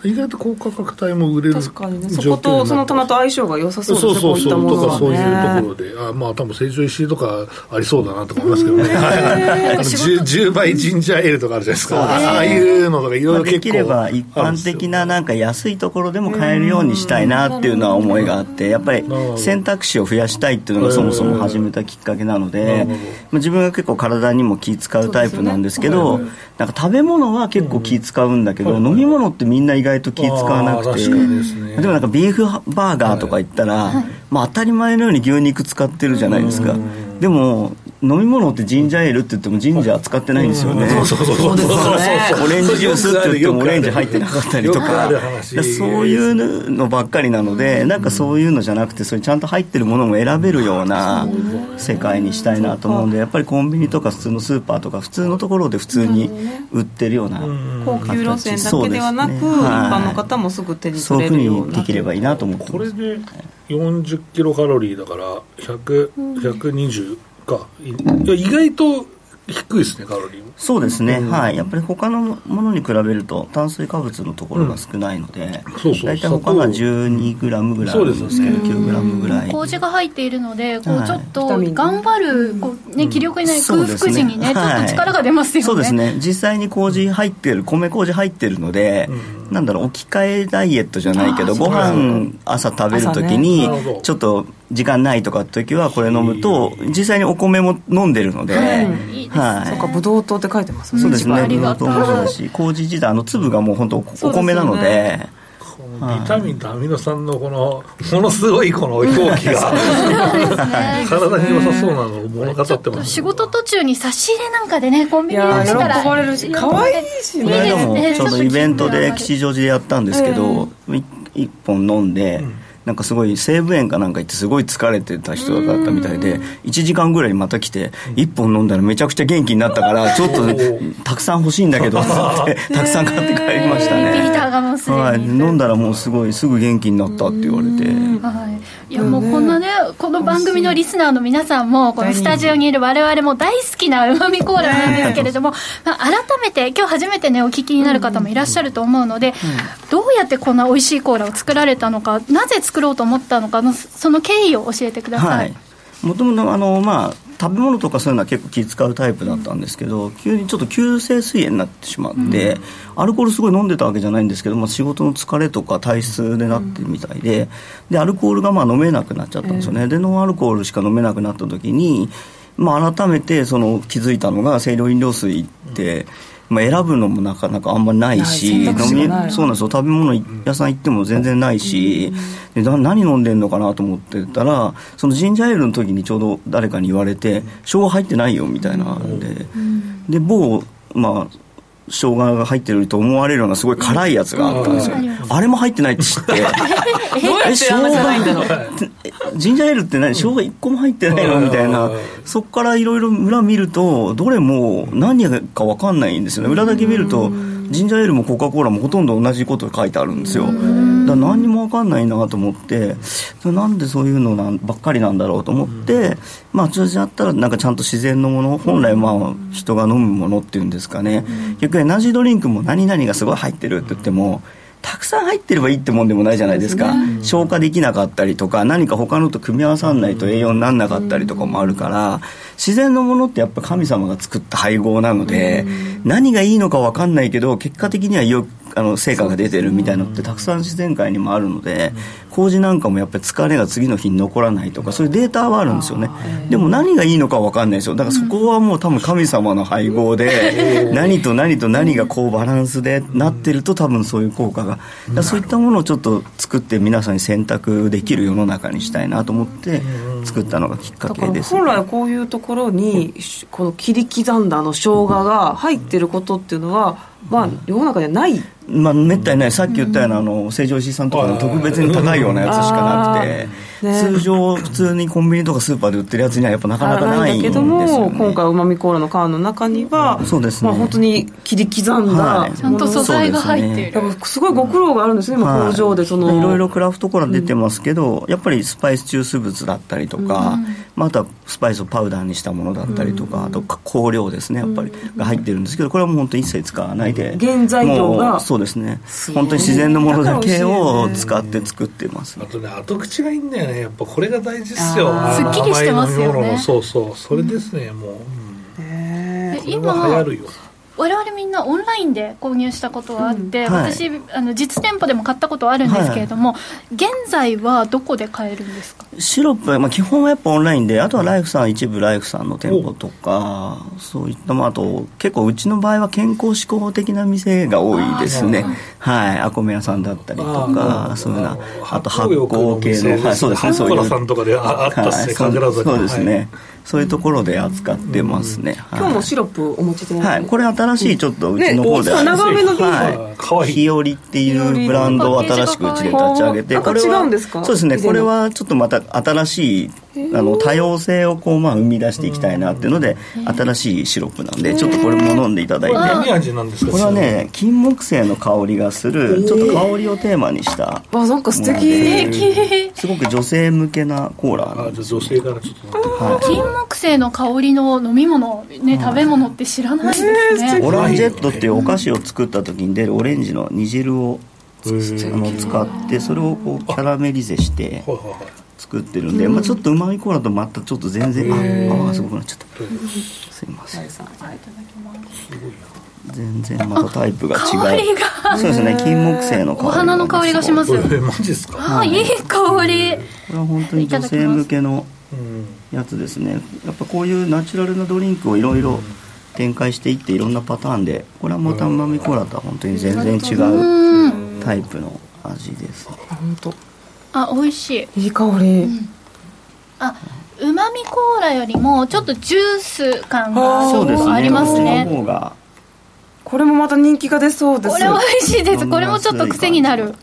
意外と高価格帯も売れる確かにねそことその棚と相性が良さそうですねそうそうそうとかそういうところであまあ多分成城石井とかありそうだなと思いますけどね、え。ー、10, 倍ジンジャーエールとかあるじゃないですか、ああいうのとかいろいろできれば一般的ななんか安いところでも買えるようにしたいなっていうのは思いがあってやっぱり選択肢を増やしたいっていうのがそもそも始めたきっかけなので、まあ、自分が結構体にも気使うタイプなんですけど、ね、なんか食べ物は結構気使うんだけど、飲み物ってみんな意外外と気使わなくて、ね、でもなんかビーフバーガーとか言ったら、はい、まあ、当たり前のように牛肉使ってるじゃないですか、でも飲み物ってジンジャーエールって言ってもジンジャー使ってないんですよね、そうそうそうそう。オレンジジュースって言ってもオレンジ入ってなかったりとかそういうのばっかりなのでなんかそういうのじゃなくてそれちゃんと入ってるものも選べるような世界にしたいなと思うんでやっぱりコンビニとか普通のスーパーとか普通のところで普通に売ってるような高級路線だけではなく、一般の方もすぐ手に取れるようなそういうふうにできればいいなと思ってこれで40キロカロリーだから100、120か。意外と低いですねカロリーも。そうですね、うん、はい。やっぱり他のものに比べると炭水化物のところが少ないので、うん、そうそう。大体他が12グラムぐらいあるんですけど、ね、9グラムぐらい。麹が入ってい。るのでこうちょっと頑張るこう、ね、気力にない空腹時にね、ね、ちょっと力が出ますよね、そうですね。実際に麹入ってる米麹入ってるので、うん、なんだろう置き換えダイエットじゃないけどご飯朝食べる時にちょっと時間ないとかって時はこれ飲むと実際にお米も飲んでるので、はい、はい、そうかブドウ糖って書いてますそうですね。ブドウ糖もそうだし麹自体あの粒がもう本当お米なので。ビタミンとアミノ酸のこの ものすごいこの表記が、ね、体に良さそうなのを物語ってます。仕事途中に差し入れなんかでねコンビニでしたら喜ばれるし可愛いしね。この間もちょうどイベントで吉祥寺でやったんですけど、えー、1本飲んで、うんなんかすごい西武園かなんか行ってすごい疲れてた人だったみたいで1時間ぐらいまた来て1本飲んだらめちゃくちゃ元気になったからちょっとたくさん欲しいんだけど ってたくさん買って帰りましたねはい、飲んだらもうすごいすぐ元気になったって言われて、はい、いやもうこんなね。この番組のリスナーの皆さんもこのスタジオにいる我々も大好きなうまみコーラなんですけれども、まあ、改めて今日初めてねお聞きになる方もいらっしゃると思うので、どうやってこんな美味しいコーラを作られたのかなぜ作ろうと思ったのかのその経緯を教えてください。もともとあのまあ食べ物とかそういうのは結構気使うタイプだったんですけど、急にちょっと急性膵炎になってしまって、アルコールすごい飲んでたわけじゃないんですけど、まあ、仕事の疲れとか体質でなってるみたいででアルコールがまあ飲めなくなっちゃったんですよね、でノンアルコールしか飲めなくなった時に、まあ、改めてその気づいたのが清涼飲料水って、まあ、選ぶのもなかなかあんまりないし飲みそうなんですよ。食べ物屋さん行っても全然ないし、で何飲んでんのかなと思ってたらそのジンジャーエールの時にちょうど誰かに言われて「生姜入ってないよ」みたいなので、で某まあ生姜が入ってると思われるようなすごい辛いやつがあったんですよ、あれも入ってないって知って。え生姜？ジンジャーエールって何生姜1個も入ってないのみたいなそこからいろいろ裏見るとどれも何か分かんないんですよね裏だけ見るとジンジャーエールもコカ・コーラもほとんど同じこと書いてあるんですよだ何にも分かんないなと思ってなんでそういうのなんばっかりなんだろうと思って、まあ通じゃったらなんかちゃんと自然のもの本来まあ人が飲むものっていうんですかね、結局エナジードリンクも何々がすごい入ってるって言ってもたくさん入ってればいいってもんでもないじゃないですか、ね、消化できなかったりとか何か他のと組み合わさないと栄養にならなかったりとかもあるから自然のものってやっぱ神様が作った配合なので何がいいのか分かんないけど結果的にはよあの成果が出てるみたいなのってたくさん自然界にもあるので麹なんかもやっぱり疲れが次の日に残らないとかそういうデータはあるんですよね。でも何がいいのか分かんないですよ。だからそこはもう多分神様の配合で 何と何と何がこうバランスでなってると多分そういう効果が。そういったものをちょっと作って皆さんに選択できる世の中にしたいなと思って作ったのがきっかけです、本来こういうところにこの切り刻んだあの生姜が入ってることっていうのはまあ世の中でない。まあ、めったにない。さっき言ったようなあの成城石井さんとかの特別に高いようなやつしかなくて、ね、通常普通にコンビニとかスーパーで売ってるやつにはやっぱなかなかないんですよ、ね、だけども今回うまみコーラの缶の中には、そうですね、まあ、本当に切り刻んだ、はい、ちゃんと素材が入っている、ね、すごいご苦労があるんですね、はい、工場でそのいろいろクラフトコーラ出てますけど、うん、やっぱりスパイス中枢物だったりとか、うん、まあ、あとはスパイスをパウダーにしたものだったりとか、うん、あと香料ですねやっぱり、が入ってるんですけどこれはもう本当一切使わないで。原材料が。そうですね。本当に自然のものだけを使って作ってます、あとね後口がいいんだよね。やっぱこれが大事っすよ。すっきりしてますよね。そうそう。それですね、もう、うん、今流行るよ我々みんなオンラインで購入したことがあって、うんはい、私あの実店舗でも買ったことはあるんですけれども、はい、現在はどこで買えるんですか？シロップ、まあ、基本はやっぱオンラインであとはライフさん一部ライフさんの店舗とかそういった、まあ、あと結構うちの場合は健康志向的な店が多いですね。はい。あこめ屋さんだったりとかそういうなあと発酵系の、はい、そうですね。そういうさんとかであったっすね、はい、そうですね、そういうところで扱ってますね、今日もシロップお持ちで。はい。これ新しいちょっとうちの方で、ね、長めの瓶はい、日和っていうブランドを新しくうちで立ち上げてこれはそうですね。これはちょっとまた新しいあの多様性をこうまあ生み出していきたいなっていうので新しいシロップなんでちょっとこれも飲んでいただいて。何味なんですかこれはね金木犀の香りがするちょっと香りをテーマにしたあなんか素敵。すごく女性向けなコーラ。あじゃ女性からちょっと、はい、金木犀の香りの飲み物ね食べ物って知らないですね。オランジェットっていうお菓子を作った時に出るオレンジの煮汁をあの使ってそれをこうキャラメリゼして作ってるんで、まあ、ちょっとうまみコーラとまたちょっと全然ああすごくなっちゃった。すいません。全然またタイプが違う。そうですね金木犀の香りお花の香りがしますマジですか？あい。い香り。これは本当に女性向けのやつですね。やっぱこういうナチュラルなドリンクをいろいろ展開していっていろんなパターンでこれはもたまみコーラとは本当に全然違うタイプの味ですね。本当あ美味しい。いい香り、うん、あうまみコーラよりもちょっとジュース感がありますね。これもまた人気が出そうです。これ美味しいです。これもちょっと癖になる。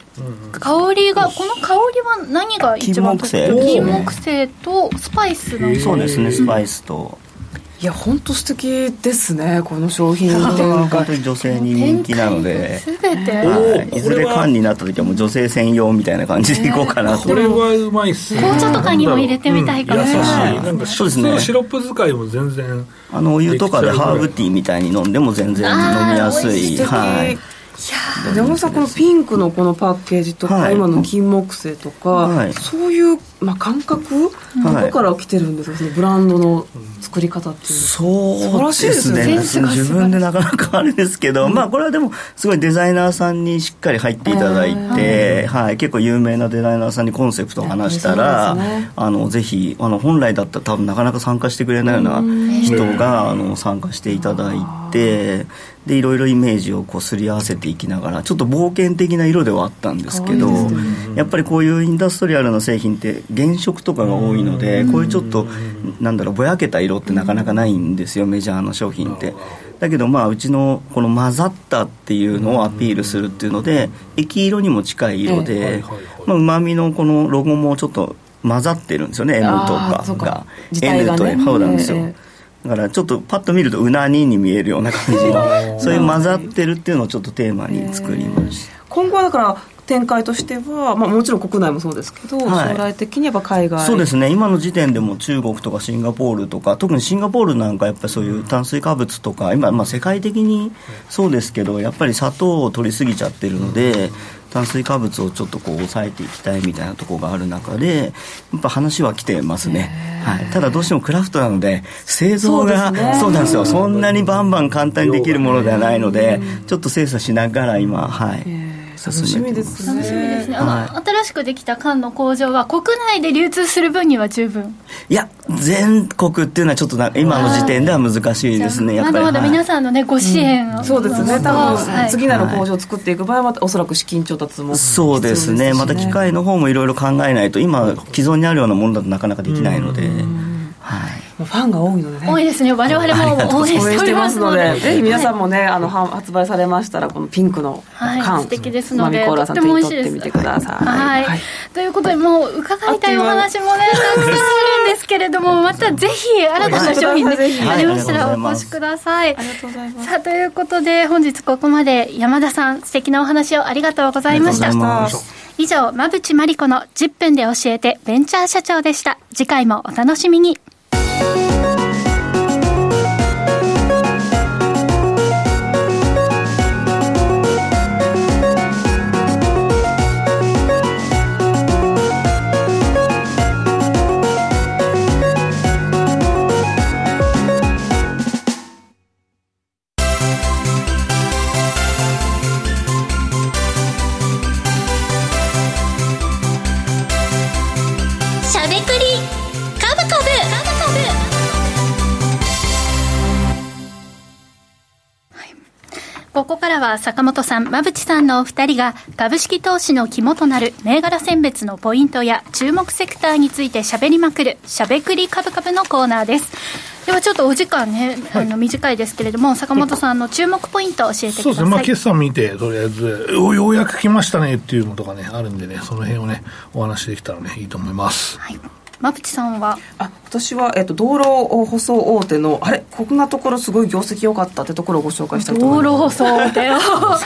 香りがこの香りは何が一番金木犀。金木犀とスパイスのそうですねスパイスといや本当素敵ですねこの商品展本当に女性に人気なので。全て、はい、いずれ缶になった時はもう女性専用みたいな感じでいこうかなと、これはうまいっすね。紅茶とかにも入れてみたいかもしれない、なんかそうですね。シロップ使いも全然。あのお湯とかでハーブティーみたいに飲んでも全然飲みやすい。はい。山本さんこのピンクのこのパッケージとか、はい、今の金木犀とか、はい、そういう、まあ、感覚、はい、どこから来てるんですか？そのブランドの作り方っていう。そうですね。自分でなかなかあれですけど、うん、まあこれはでもすごいデザイナーさんにしっかり入っていただいて、はい。結構有名なデザイナーさんにコンセプトを話したら、ね、あのぜひあの本来だったら多分なかなか参加してくれないような人があの参加していただいてでいろいろイメージをこうすり合わせていきながらちょっと冒険的な色ではあったんですけど、やっぱりこういうインダストリアルな製品って原色とかが多いので、こういうちょっとなんだろうぼやけた色ってなかなかないんですよメジャーの商品って。だけどまあうちのこの混ざったっていうのをアピールするっていうので液色にも近い色でうまみのこのロゴもちょっと混ざってるんですよね M とかが。N と M そうなんですよ。だからちょっとパッと見るとうなにに見えるような感じのそういう混ざってるっていうのをちょっとテーマに作りました。今後はだから展開としては、まあ、もちろん国内もそうですけど、はい、将来的にやっぱ海外。そうですね。今の時点でも中国とかシンガポールとか特にシンガポールなんかやっぱりそういう炭水化物とか今、まあ、世界的にそうですけどやっぱり砂糖を取りすぎちゃってるので炭水化物をちょっとこう抑えていきたいみたいなところがある中でやっぱ話は来てますね、はい、ただどうしてもクラフトなので製造がそう,、なんですよ。そんなにバンバン簡単にできるものではないのでちょっと精査しながら今はい。楽しみです。ね楽しみですね、はい、新しくできた缶の工場は国内で流通する分には十分。いや全国っていうのはちょっとな今の時点では難しいですね。やっぱり。まだまだ皆さんのね、ご支援、うん、そうですね。多分、次なる工場を作っていく場合はおそらく資金調達も、そうですね。また機械の方もいろいろ考えないと今既存にあるようなものだとなかなかできないので、はいファンが多いのでね。多いですね。我々も応援してますので。ぜひ皆さんもね、あの発売されましたらこのピンクの缶、はい、素敵ですのでとっても美味しいです。ってみてください、はい、はい、ということでもう伺いたいお話もねたくさんあるんですけれどもまたぜひ新たな商品でありましたらお越しください。ありがとうございます。さあということで本日ここまで山田さん素敵なお話をありがとうございました。以上馬淵真理子の10分で教えてベンチャー社長でした。次回もお楽しみにここからは坂本さん、馬淵さんのお二人が株式投資の肝となる銘柄選別のポイントや注目セクターについて喋りまくるしゃべくり株株のコーナーです。ではちょっとお時間ね、はい、あの短いですけれども、坂本さんの注目ポイントを教えてください。そうですね、まあ、決算見て、とりあえず、ようやく来ましたねっていうのとかね、あるんでね、その辺をね、お話できたらね、いいと思います。はい馬淵さんは？あ私は、えっと、道路舗装大手のあれ？こんなところすごい業績良かったってところをご紹介したいと思います。道路舗装大手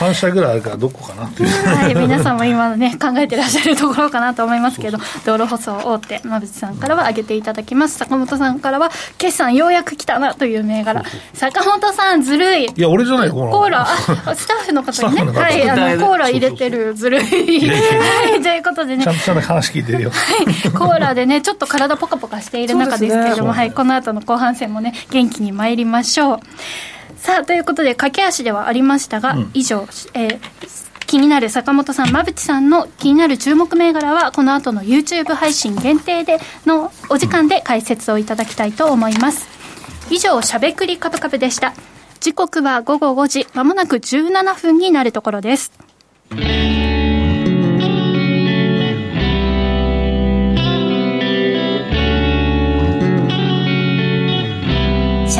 3 社ぐらいあるからどこかな。はい皆さんも 今ね考えてらっしゃるところかなと思いますけど道路舗装大手馬淵さんからは挙げていただきます。坂本さんからは決算ようやく来たなという銘柄。坂本さんずるい。いや俺じゃないコーラ。スタッフの方にね。はいあのコーラ入れてるずるい。はいということでね。ちゃんとちゃんと話聞いてるよ。はい。コーラでねちょっと体ポカポカしている中ですけれども、ね、はい、この後の後半戦もね、元気に参りましょう。さあ、ということで、駆け足ではありましたが、うん、以上、えー、気になる坂本さん、馬淵さんの気になる注目銘柄は、この後の YouTube 配信限定でのお時間で解説をいただきたいと思います。以上、しゃべくりカブカブでした。時刻は午後5時、まもなく17分になるところです。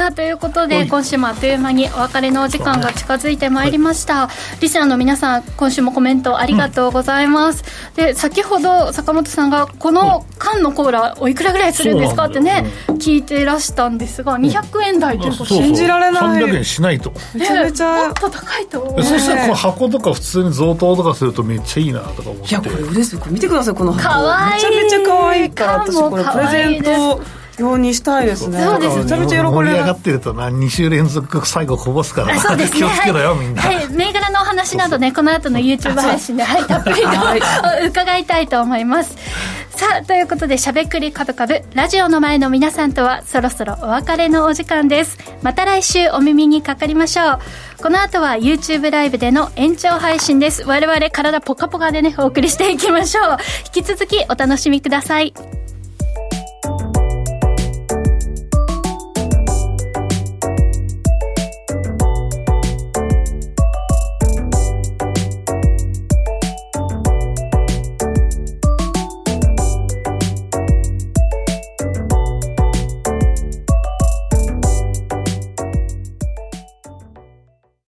さあということで今週もあっという間にお別れのお時間が近づいてまいりました、はい、リスナーの皆さん今週もコメントありがとうございます、うん、で先ほど坂本さんがこの缶のコーラおいくらぐらいするんですかってね、聞いてらしたんですが200円台ということ信じられない。300円しないとめちゃめちゃ、もっと高いと思う。そしたらこの箱とか普通に贈答とかするとめっちゃいいなとか思って。いやこれ嬉しい。これ見てください。この箱。かわい。いめちゃめちゃ可愛いから私これプレゼントようにしたいですね。そうですめちゃめちゃ喜盛り上がってるとな2週連続最後こぼすから。そうです、ね、気をつけろよ、みんな、はい、銘柄のお話などねこの後の YouTube 配信で、はい、たっぷりと、伺いたいと思います。さあということでしゃべくりカブカブ。ラジオの前の皆さんとはそろそろお別れのお時間です。また来週お耳にかかりましょう。この後は YouTube ライブでの延長配信です。我々体ポカポカでねお送りしていきましょう。引き続きお楽しみください